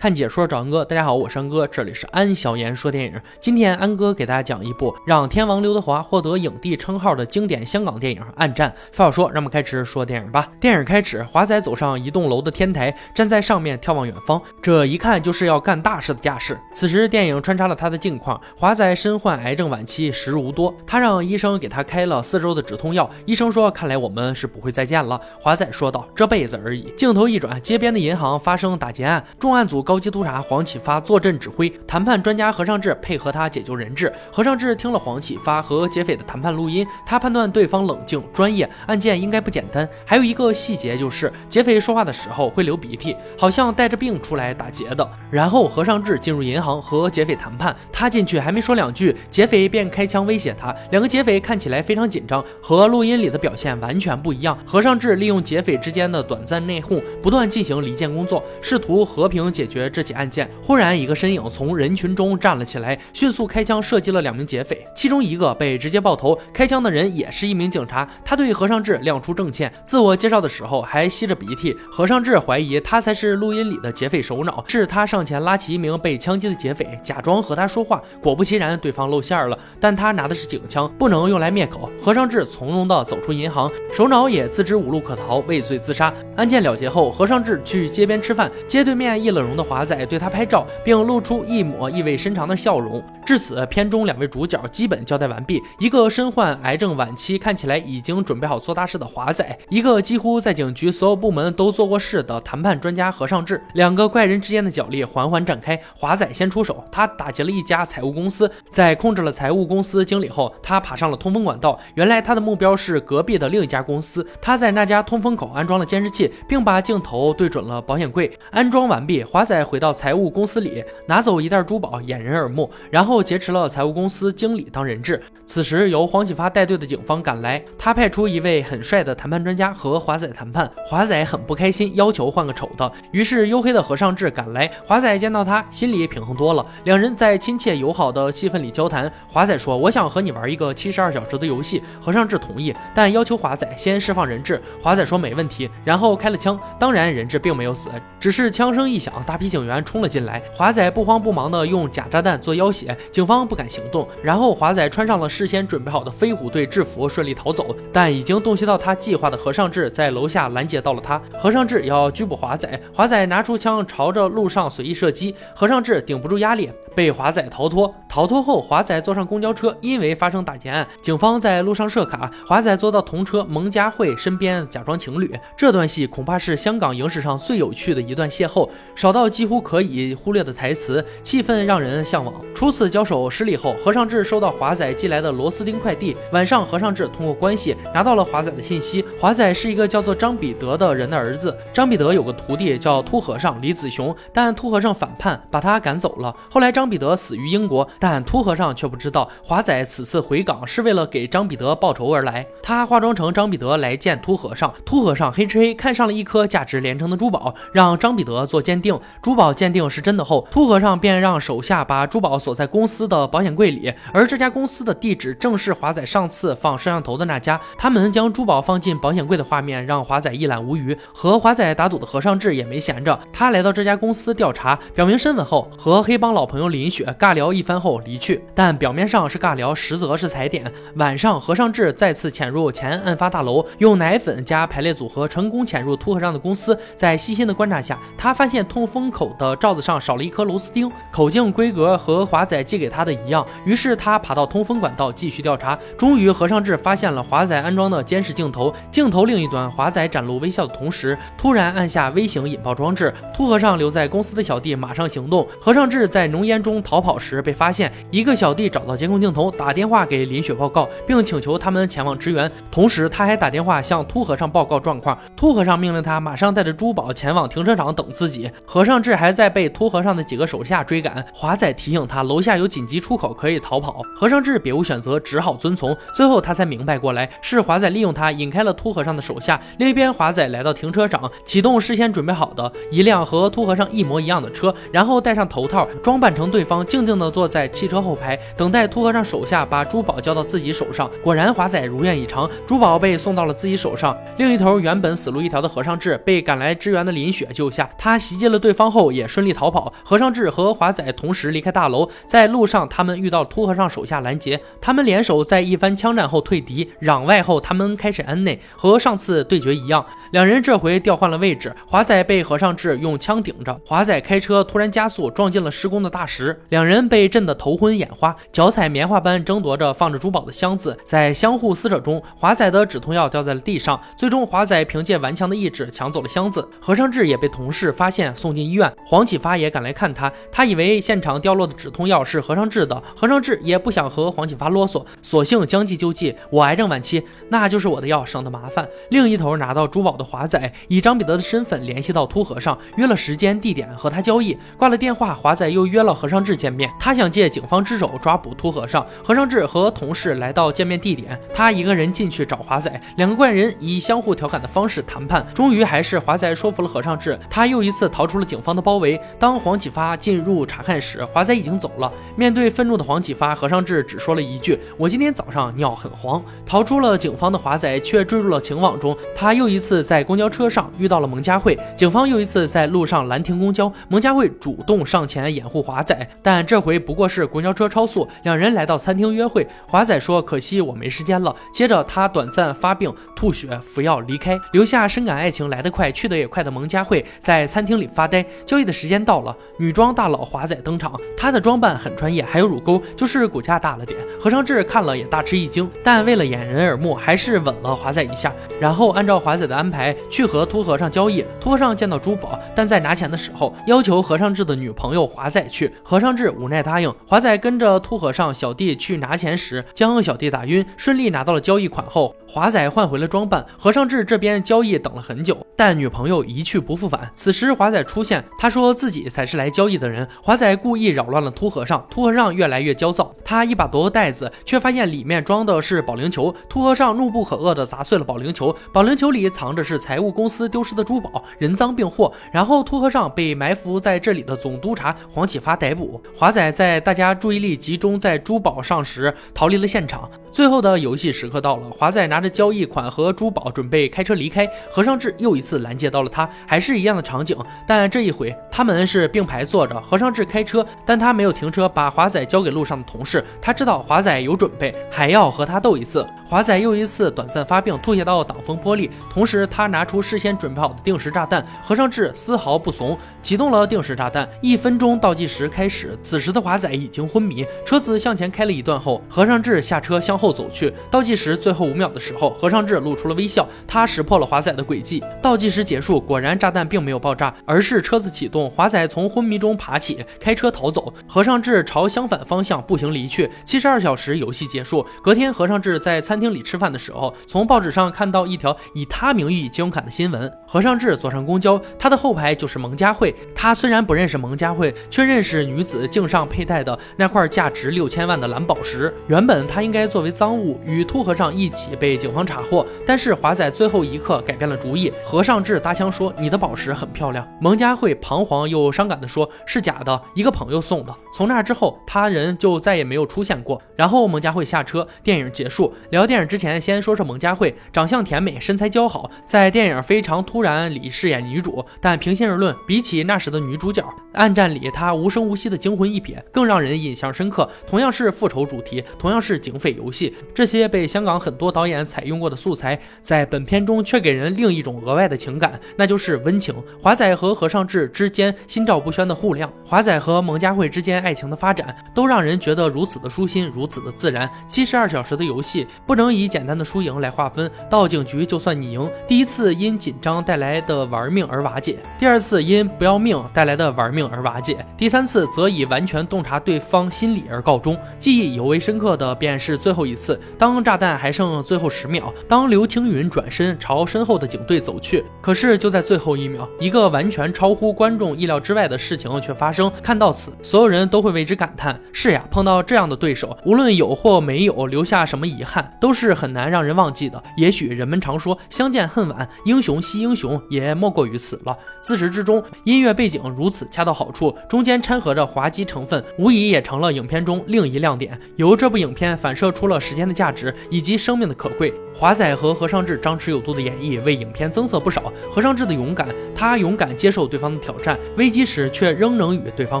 看解说找安哥，大家好，我是安哥，这里是安小言说电影。今天安哥给大家讲一部让天王刘德华获得影帝称号的经典香港电影《暗战》。废话说，让我们开始说电影吧。电影开始，华仔走上一栋楼的天台，站在上面眺望远方，这一看就是要干大事的架势。此时，电影穿插了他的近况：华仔身患癌症晚期，时日无多，他让医生给他开了四周的止痛药。医生说：“看来我们是不会再见了。”华仔说道：“这辈子而已。”镜头一转，街边的银行发生打劫案，重案组。高级督察黄启发坐镇指挥，谈判专家何尚志配合他解救人质。何尚志听了黄启发和劫匪的谈判录音，他判断对方冷静专业，案件应该不简单。还有一个细节就是，劫匪说话的时候会流鼻涕，好像带着病出来打劫的。然后何尚志进入银行和劫匪谈判，他进去还没说两句，劫匪便开枪威胁他。两个劫匪看起来非常紧张，和录音里的表现完全不一样。何尚志利用劫匪之间的短暂内讧，不断进行离间工作，试图和平解决。这起案件，忽然一个身影从人群中站了起来，迅速开枪射击了两名劫匪，其中一个被直接爆头。开枪的人也是一名警察，他对何尚志亮出证件，自我介绍的时候还吸着鼻涕。何尚志怀疑他才是录音里的劫匪首脑，是他上前拉起一名被枪击的劫匪，假装和他说话。果不其然，对方露馅了，但他拿的是警枪，不能用来灭口。何尚志从容地走出银行，首脑也自知无路可逃，畏罪自杀。案件了结后，何尚志去街边吃饭，街对面一冷容的华仔对他拍照，并露出一抹意味深长的笑容。至此，片中两位主角基本交代完毕：一个身患癌症晚期，看起来已经准备好做大事的华仔；一个几乎在警局所有部门都做过事的谈判专家何尚志。两个怪人之间的角力缓缓展开。华仔先出手，他打劫了一家财务公司，在控制了财务公司经理后，他爬上了通风管道。原来他的目标是隔壁的另一家公司。他在那家通风口安装了监视器，并把镜头对准了保险柜。安装完毕，华仔回到财务公司里，拿走一袋珠宝掩人耳目，然后。劫持了财务公司经理当人质。此时，由黄启发带队的警方赶来，他派出一位很帅的谈判专家和华仔谈判。华仔很不开心，要求换个丑的。于是，黝黑的何尚志赶来，华仔见到他，心里平衡多了。两人在亲切友好的气氛里交谈。华仔说：“我想和你玩一个七十二小时的游戏。”何尚志同意，但要求华仔先释放人质。华仔说：“没问题。”然后开了枪。当然，人质并没有死，只是枪声一响，大批警员冲了进来。华仔不慌不忙地用假炸弹做要挟。警方不敢行动，然后华仔穿上了事先准备好的飞虎队制服，顺利逃走。但已经洞悉到他计划的何尚志在楼下拦截到了他。何尚志要拘捕华仔，华仔拿出枪朝着路上随意射击，何尚志顶不住压力，被华仔逃脱。逃脱后，华仔坐上公交车，因为发生打劫案，警方在路上设卡，华仔坐到同车蒙嘉慧身边，假装情侣。这段戏恐怕是香港影史上最有趣的一段邂逅，少到几乎可以忽略的台词，气氛让人向往。初次交手失利后，何尚志收到华仔寄来的螺丝钉快递。晚上，何尚志通过关系拿到了华仔的信息。华仔是一个叫做张彼得的人的儿子。张彼得有个徒弟叫秃和尚李子雄，但秃和尚反叛，把他赶走了。后来张彼得死于英国，但秃和尚却不知道华仔此次回港是为了给张彼得报仇而来。他化妆成张彼得来见秃和尚。秃和尚黑吃黑看上了一颗价值连城的珠宝，让张彼得做鉴定。珠宝鉴定是真的后，秃和尚便让手下把珠宝锁在公司。的保险柜里，而这家公司的地址正是华仔上次放摄像头的那家。他们将珠宝放进保险柜的画面让华仔一览无余。和华仔打赌的和尚志也没闲着，他来到这家公司调查，表明身份后，和黑帮老朋友林雪尬聊一番后离去。但表面上是尬聊，实则是踩点。晚上，何尚志再次潜入前案发大楼，用奶粉加排列组合成功潜入秃和尚的公司。在细心的观察下，他发现通风口的罩子上少了一颗螺丝钉，口径规格和华仔寄给。他的一样，于是他爬到通风管道继续调查。终于，何尚志发现了华仔安装的监视镜头。镜头另一端，华仔展露微笑的同时，突然按下微型引爆装置。秃和尚留在公司的小弟马上行动。何尚志在浓烟中逃跑时被发现，一个小弟找到监控镜头，打电话给林雪报告，并请求他们前往支援。同时，他还打电话向秃和尚报告状况。秃和尚命令他马上带着珠宝前往停车场等自己。和尚志还在被秃和尚的几个手下追赶。华仔提醒他，楼下有。紧急出口可以逃跑，和尚志别无选择，只好遵从。最后他才明白过来，是华仔利用他引开了秃和尚的手下。另一边，华仔来到停车场，启动事先准备好的一辆和秃和尚一模一样的车，然后戴上头套，装扮成对方，静静地坐在汽车后排，等待秃和尚手下把珠宝交到自己手上。果然，华仔如愿以偿，珠宝被送到了自己手上。另一头，原本死路一条的和尚志被赶来支援的林雪救下，他袭击了对方后也顺利逃跑。和尚志和华仔同时离开大楼，在路上他们遇到秃和尚手下拦截，他们联手在一番枪战后退敌，攘外后他们开始安内，和上次对决一样，两人这回调换了位置，华仔被和尚志用枪顶着，华仔开车突然加速撞进了施工的大石，时两人被震得头昏眼花，脚踩棉花般争夺着放着珠宝的箱子，在相互撕扯中，华仔的止痛药掉在了地上，最终华仔凭借顽强的意志抢走了箱子，和尚志也被同事发现送进医院，黄启发也赶来看他，他以为现场掉落的止痛药是和尚志的，和尚志也不想和黄启发啰嗦，索性将计就计，我癌症晚期，那就是我的药，省得麻烦。另一头拿到珠宝的华仔以张彼得的身份联系到秃和尚，约了时间地点和他交易。挂了电话，华仔又约了和尚志见面，他想借警方之手抓捕秃和尚。和尚志和同事来到见面地点，他一个人进去找华仔，两个怪人以相互调侃的方式谈判，终于还是华仔说服了和尚志，他又一次逃出了警方的包围。当黄启发进入查看时，华仔已经走了。面对愤怒的黄启发，和尚志只说了一句：“我今天早上尿很黄。”逃出了警方的华仔却坠入了情网中。他又一次在公交车上遇到了蒙佳慧，警方又一次在路上拦停公交，蒙佳慧主动上前掩护华仔，但这回不过是公交车超速，两人来到餐厅约会。华仔说：“可惜我没时间了。”接着他短暂发病、吐血、服药离开，留下深感爱情来得快去得也快的蒙佳慧在餐厅里发呆。交易的时间到了，女装大佬华仔登场，他的装扮很专业，还有乳沟，就是骨架大了点。何尚志看了也大吃一惊，但为了掩人耳目，还是吻了华仔一下，然后按照华仔的安排去和秃和尚交易。秃和尚见到珠宝，但在拿钱的时候要求和尚志的女朋友华仔去，和尚志无奈答应。华仔跟着秃和尚小弟去拿钱时，将小弟打晕，顺利拿到了交易款后，华仔换回了装扮。和尚志这边交易等了很久，但女朋友一去不复返。此时华仔出现，他说自己才是来交易的人。华仔故意扰乱了秃和尚，秃和尚越来越焦躁，他一把夺过袋子，却发现里面装的是保龄球。秃和尚怒不可遏地砸碎了保龄球，保龄球里藏着是财务公司丢失的珠宝，人赃并获。然后秃和尚被埋伏在这里的总督察黄启发逮捕。华仔在大家注意力集中在珠宝上时逃离了现场。最后的游戏时刻到了，华仔拿着交易款和珠宝准备开车离开，何尚志又一次拦截到了他，还是一样的场景，但这一回他们是并排坐着，何尚志开车，但他没有停车，把华仔交给路上的同事。他知道华仔有准备，还要和他斗一次。华仔又一次短暂发病，吐血到挡风玻璃，同时他拿出事先准备好的定时炸弹。和尚志丝毫不怂，启动了定时炸弹。一分钟倒计时开始，此时的华仔已经昏迷。车子向前开了一段后，和尚志下车向后走去。倒计时最后五秒的时候，和尚志露出了微笑，他识破了华仔的诡计。倒计时结束，果然炸弹并没有爆炸，而是车子启动，华仔从昏迷中爬起，开车逃走。和尚志朝相反方向步行离去。七十二小时游戏结束，隔天和尚志在餐餐厅里吃饭的时候，从报纸上看到一条以他名义借用卡的新闻。和尚志坐上公交，他的后排就是蒙佳慧。他虽然不认识蒙佳慧，却认识女子颈上佩戴的那块价值六千万的蓝宝石。原本他应该作为赃物与秃和尚一起被警方查获，但是华仔最后一刻改变了主意。和尚志搭腔说：“你的宝石很漂亮。”蒙佳慧彷徨又伤感地说：“是假的，一个朋友送的。”从那之后，他人就再也没有出现过。然后蒙佳慧下车，电影结束。聊电影之前，先说说蒙佳慧，长相甜美，身材姣好，在电影《非常突然》里饰演女主。但平心而论，比起那时的女主角，《暗战》里她无声无息的惊魂一瞥更让人印象深刻。同样是复仇主题，同样是警匪游戏，这些被香港很多导演采用过的素材，在本片中却给人另一种额外的情感，那就是温情。华仔和和尚志之间心照不宣的互谅，华仔和蒙佳慧之间爱情的发展，都让人觉得如此的舒心，如此的自然。七十二小时的游戏不能以简单的输赢来划分，到警局就算你赢，第一次因紧张带来的玩命而瓦解，第二次因不要命带来的玩命而瓦解，第三次则以完全洞察对方心理而告终。记忆尤为深刻的便是最后一次，当炸弹还剩最后十秒，当刘青云转身朝身后的警队走去，可是就在最后一秒，一个完全超乎观众意料之外的事情却发生。看到此，所有人都会为之感叹：是呀，碰到这样的对手，无论有或没有留下什么遗憾，都都是很难让人忘记的。也许人们常说相见恨晚，英雄惜英雄，也莫过于此了。自始至终，音乐背景如此恰到好处，中间掺和着滑稽成分，无疑也成了影片中另一亮点。由这部影片反射出了时间的价值以及生命的可贵。华仔和何尚志张弛有度的演绎为影片增色不少。何尚志的勇敢，他勇敢接受对方的挑战，危机时却仍能与对方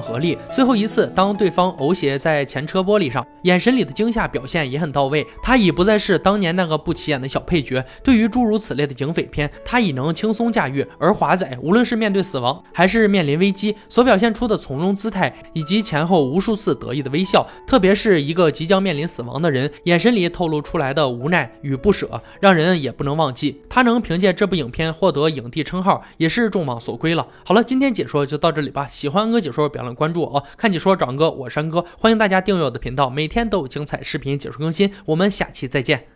合力。最后一次，当对方呕血在前车玻璃上，眼神里的惊吓表现也很到位。他已不再是当年那个不起眼的小配角。对于诸如此类的警匪片，他已能轻松驾驭。而华仔，无论是面对死亡，还是面临危机，所表现出的从容姿态，以及前后无数次得意的微笑，特别是一个即将面临死亡的人，眼神里透露出来的无奈与不舍。让人也不能忘记，他能凭借这部影片获得影帝称号，也是众望所归了。好了，今天解说就到这里吧。喜欢哥解说，别忘了关注我哦。看解说找哥，我是安哥，欢迎大家订阅我的频道，每天都有精彩视频解说更新。我们下期再见。Здравствуйте!